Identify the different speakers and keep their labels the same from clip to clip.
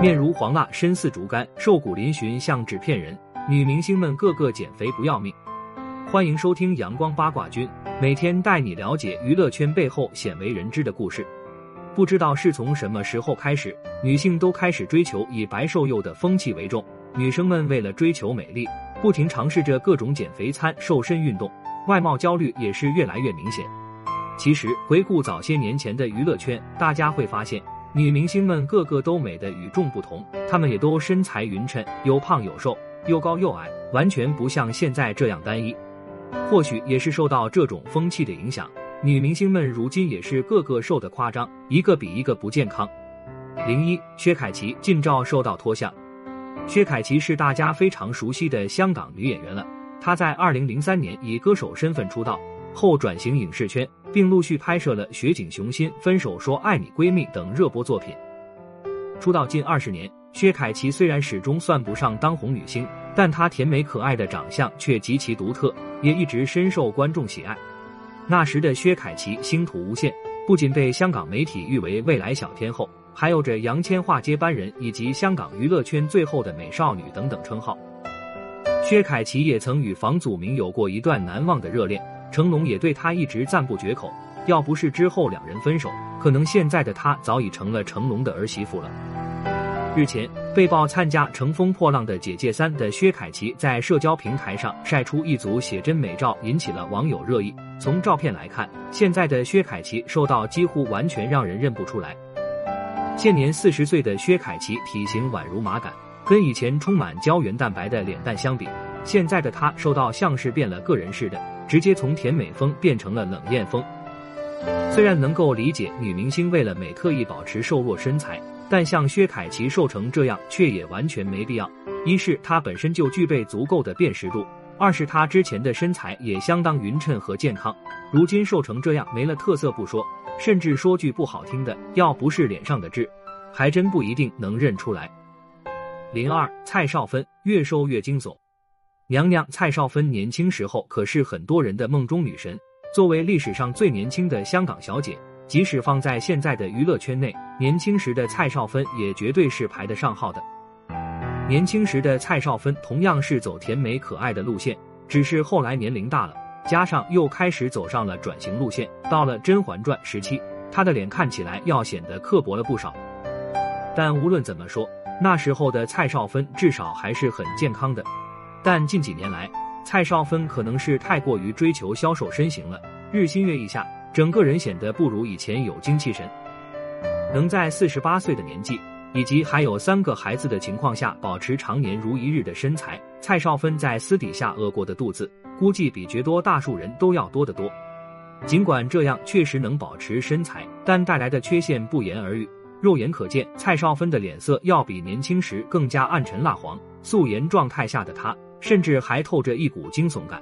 Speaker 1: 面如黄蜡，身似竹竿，瘦骨嶙峋像纸片人。女明星们个个减肥不要命。欢迎收听阳光八卦君，每天带你了解娱乐圈背后鲜为人知的故事。不知道是从什么时候开始，女性都开始追求以白瘦幼的风气为重。女生们为了追求美丽，不停尝试着各种减肥餐、瘦身运动，外貌焦虑也是越来越明显。其实，回顾早些年前的娱乐圈，大家会发现，女明星们个个都美得与众不同，她们也都身材匀称，有胖有瘦，又高又矮，完全不像现在这样单一。或许也是受到这种风气的影响，女明星们如今也是个个瘦得夸张，一个比一个不健康。零一，薛凯琪近照受到脱相。薛凯琪是大家非常熟悉的香港女演员了，她在二零零三年以歌手身份出道。后转型影视圈，并陆续拍摄了《雪景雄心》《分手说爱你闺蜜》等热播作品。出道近二十年，薛凯琪虽然始终算不上当红女星，但她甜美可爱的长相却极其独特，也一直深受观众喜爱。那时的薛凯琪星途无限，不仅被香港媒体誉为未来小天后，还有着杨千嬅接班人以及香港娱乐圈最后的美少女等等称号。薛凯琪也曾与房祖名有过一段难忘的热恋。成龙也对她一直赞不绝口，要不是之后两人分手，可能现在的她早已成了成龙的儿媳妇了。日前被曝参加《乘风破浪的姐姐三》的薛凯琪，在社交平台上晒出一组写真美照，引起了网友热议。从照片来看，现在的薛凯琪瘦到几乎完全让人认不出来。现年四十岁的薛凯琪体型宛如马杆，跟以前充满胶原蛋白的脸蛋相比，现在的她瘦到像是变了个人似的。直接从甜美风变成了冷艳风。虽然能够理解女明星为了美特意保持瘦弱身材，但像薛凯琪瘦成这样却也完全没必要。一是她本身就具备足够的辨识度，二是她之前的身材也相当匀称和健康。如今瘦成这样没了特色不说，甚至说句不好听的，要不是脸上的痣，还真不一定能认出来。零二蔡少芬越瘦越惊悚。娘娘蔡少芬年轻时候可是很多人的梦中女神，作为历史上最年轻的香港小姐，即使放在现在的娱乐圈内，年轻时的蔡少芬也绝对是排得上号的。年轻时的蔡少芬同样是走甜美可爱的路线，只是后来年龄大了，加上又开始走上了转型路线，到了《甄嬛传》时期，她的脸看起来要显得刻薄了不少。但无论怎么说，那时候的蔡少芬至少还是很健康的。但近几年来，蔡少芬可能是太过于追求消瘦身形了，日新月异下，整个人显得不如以前有精气神。能在四十八岁的年纪，以及还有三个孩子的情况下，保持常年如一日的身材，蔡少芬在私底下饿过的肚子，估计比绝多大数人都要多得多。尽管这样确实能保持身材，但带来的缺陷不言而喻。肉眼可见，蔡少芬的脸色要比年轻时更加暗沉蜡黄，素颜状态下的她。甚至还透着一股惊悚感。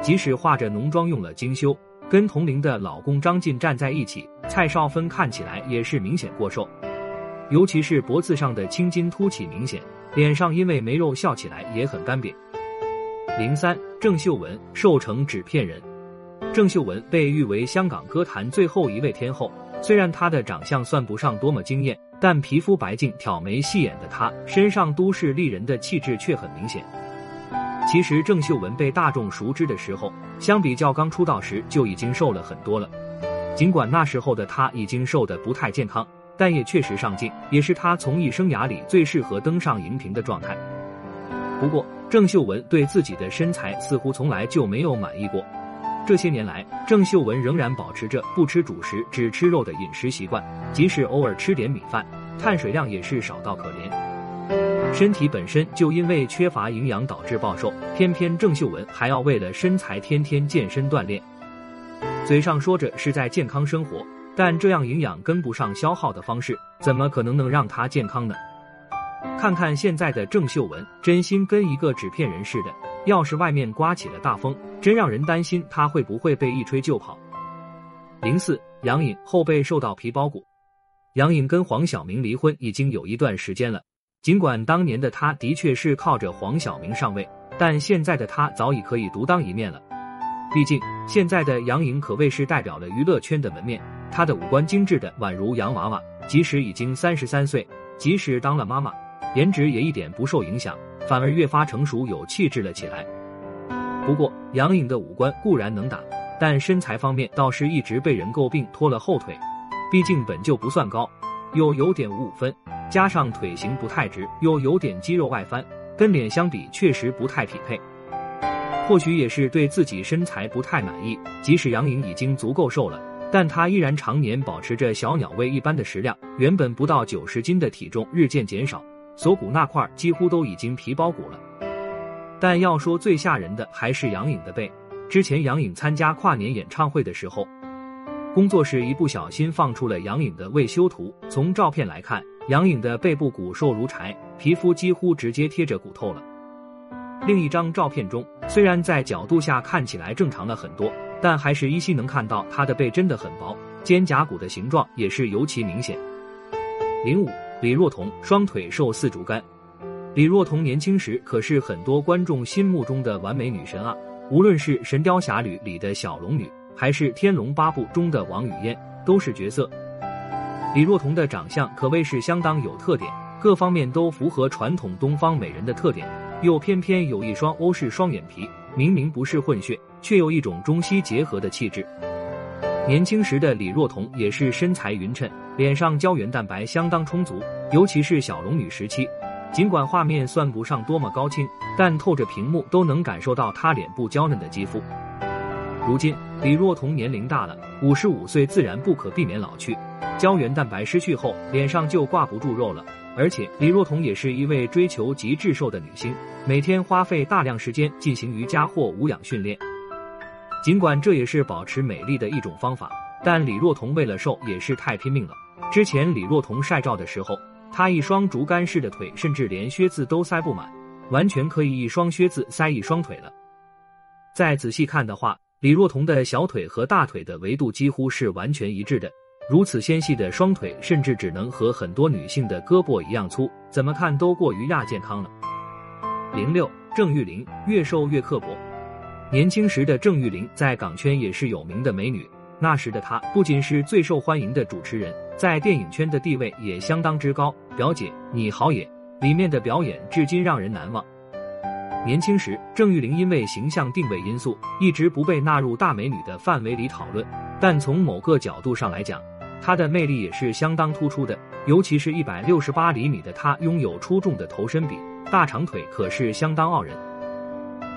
Speaker 1: 即使化着浓妆用了精修，跟同龄的老公张晋站在一起，蔡少芬看起来也是明显过瘦，尤其是脖子上的青筋凸起明显，脸上因为没肉笑起来也很干瘪。零三，郑秀文瘦成纸片人。郑秀文被誉为香港歌坛最后一位天后，虽然她的长相算不上多么惊艳，但皮肤白净、挑眉细眼的她，身上都市丽人的气质却很明显。其实郑秀文被大众熟知的时候，相比较刚出道时就已经瘦了很多了。尽管那时候的她已经瘦得不太健康，但也确实上镜，也是她从艺生涯里最适合登上荧屏的状态。不过，郑秀文对自己的身材似乎从来就没有满意过。这些年来，郑秀文仍然保持着不吃主食、只吃肉的饮食习惯，即使偶尔吃点米饭，碳水量也是少到可怜。身体本身就因为缺乏营养导致暴瘦，偏偏郑秀文还要为了身材天天健身锻炼。嘴上说着是在健康生活，但这样营养跟不上消耗的方式，怎么可能能让她健康呢？看看现在的郑秀文，真心跟一个纸片人似的。要是外面刮起了大风，真让人担心她会不会被一吹就跑。零四，杨颖后背瘦到皮包骨。杨颖跟黄晓明离婚已经有一段时间了。尽管当年的他的确是靠着黄晓明上位，但现在的他早已可以独当一面了。毕竟现在的杨颖可谓是代表了娱乐圈的门面，她的五官精致的宛如洋娃娃，即使已经三十三岁，即使当了妈妈，颜值也一点不受影响，反而越发成熟有气质了起来。不过，杨颖的五官固然能打，但身材方面倒是一直被人诟病拖了后腿。毕竟本就不算高，又有点五五分，加上腿型不太直，又有点肌肉外翻，跟脸相比确实不太匹配。或许也是对自己身材不太满意，即使杨颖已经足够瘦了，但她依然常年保持着小鸟胃一般的食量，原本不到九十斤的体重日渐减少，锁骨那块几乎都已经皮包骨了。但要说最吓人的还是杨颖的背。之前杨颖参加跨年演唱会的时候，工作室一不小心放出了杨颖的未修图。从照片来看，杨颖的背部骨瘦如柴，皮肤几乎直接贴着骨头了。另一张照片中，虽然在角度下看起来正常了很多，但还是依稀能看到她的背真的很薄，肩胛骨的形状也是尤其明显。零五，李若彤双腿瘦似竹竿。李若彤年轻时可是很多观众心目中的完美女神啊，无论是《神雕侠侣》里的小龙女，还是《天龙八部》中的王语嫣，都是角色。李若彤的长相可谓是相当有特点，各方面都符合传统东方美人的特点。又偏偏有一双欧式双眼皮，明明不是混血，却有一种中西结合的气质。年轻时的李若彤也是身材匀称，脸上胶原蛋白相当充足，尤其是小龙女时期，尽管画面算不上多么高清，但透着屏幕都能感受到她脸部娇嫩的肌肤。如今李若彤年龄大了，五十五岁自然不可避免老去，胶原蛋白失去后，脸上就挂不住肉了。而且李若彤也是一位追求极致瘦的女星，每天花费大量时间进行瑜伽或无氧训练。尽管这也是保持美丽的一种方法，但李若彤为了瘦也是太拼命了。之前李若彤晒照的时候，她一双竹竿式的腿，甚至连靴子都塞不满，完全可以一双靴子塞一双腿了。再仔细看的话，李若彤的小腿和大腿的维度几乎是完全一致的。如此纤细的双腿，甚至只能和很多女性的胳膊一样粗，怎么看都过于亚健康了。零六，郑裕玲越瘦越刻薄。年轻时的郑裕玲在港圈也是有名的美女，那时的她不仅是最受欢迎的主持人，在电影圈的地位也相当之高。表姐，你好也里面的表演至今让人难忘。年轻时，郑玉玲因为形象定位因素，一直不被纳入大美女的范围里讨论，但从某个角度上来讲，她的魅力也是相当突出的，尤其是一百六十八厘米的她，拥有出众的头身比，大长腿可是相当傲人。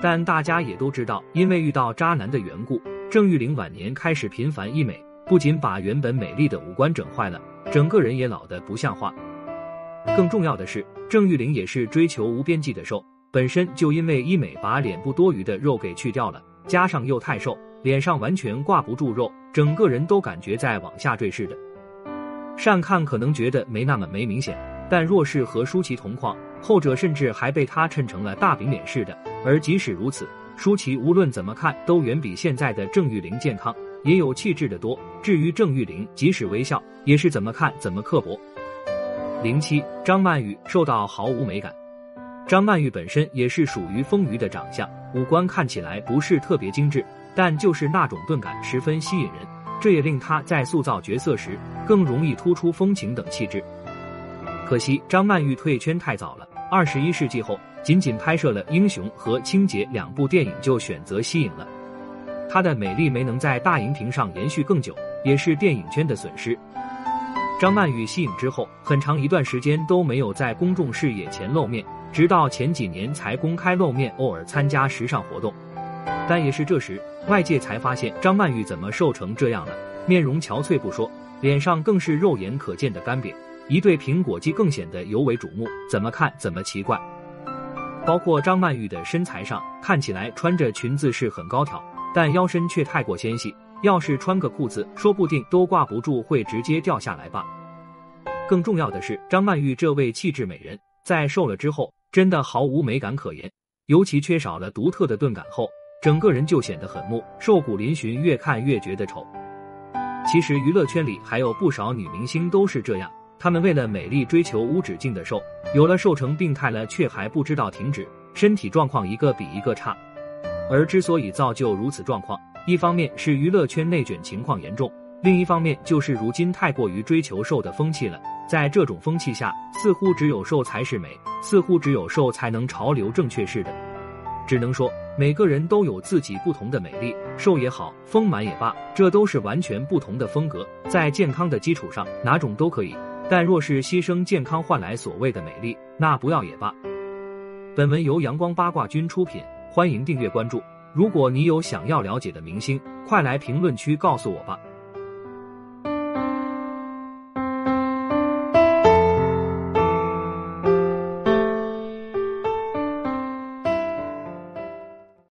Speaker 1: 但大家也都知道，因为遇到渣男的缘故，郑玉玲晚年开始频繁医美，不仅把原本美丽的五官整坏了，整个人也老得不像话。更重要的是，郑玉玲也是追求无边际的瘦，本身就因为医美把脸部多余的肉给去掉了，加上又太瘦，脸上完全挂不住肉。整个人都感觉在往下坠似的，善看可能觉得没那么没明显，但若是和舒淇同框，后者甚至还被她衬成了大饼脸似的。而即使如此，舒淇无论怎么看都远比现在的郑裕玲健康，也有气质的多。至于郑裕玲，即使微笑，也是怎么看怎么刻薄。零七，张曼玉瘦到毫无美感。张曼玉本身也是属于丰腴的长相，五官看起来不是特别精致。但就是那种钝感十分吸引人，这也令她在塑造角色时更容易突出风情等气质。可惜张曼玉退圈太早了，二十一世纪后仅仅拍摄了《英雄》和《清洁》两部电影就选择息影了。她的美丽没能在大荧屏上延续更久，也是电影圈的损失。张曼玉息影之后，很长一段时间都没有在公众视野前露面，直到前几年才公开露面，偶尔参加时尚活动。但也是这时，外界才发现张曼玉怎么瘦成这样了。面容憔悴不说，脸上更是肉眼可见的干瘪，一对苹果肌更显得尤为瞩目，怎么看怎么奇怪。包括张曼玉的身材上，看起来穿着裙子是很高挑，但腰身却太过纤细，要是穿个裤子，说不定都挂不住，会直接掉下来吧。更重要的是，张曼玉这位气质美人，在瘦了之后，真的毫无美感可言，尤其缺少了独特的钝感后。整个人就显得很木，瘦骨嶙峋，越看越觉得丑。其实娱乐圈里还有不少女明星都是这样，她们为了美丽追求无止境的瘦，有了瘦成病态了，却还不知道停止，身体状况一个比一个差。而之所以造就如此状况，一方面是娱乐圈内卷情况严重，另一方面就是如今太过于追求瘦的风气了。在这种风气下，似乎只有瘦才是美，似乎只有瘦才能潮流正确似的。只能说，每个人都有自己不同的美丽，瘦也好，丰满也罢，这都是完全不同的风格。在健康的基础上，哪种都可以。但若是牺牲健康换来所谓的美丽，那不要也罢。本文由阳光八卦君出品，欢迎订阅关注。如果你有想要了解的明星，快来评论区告诉我吧。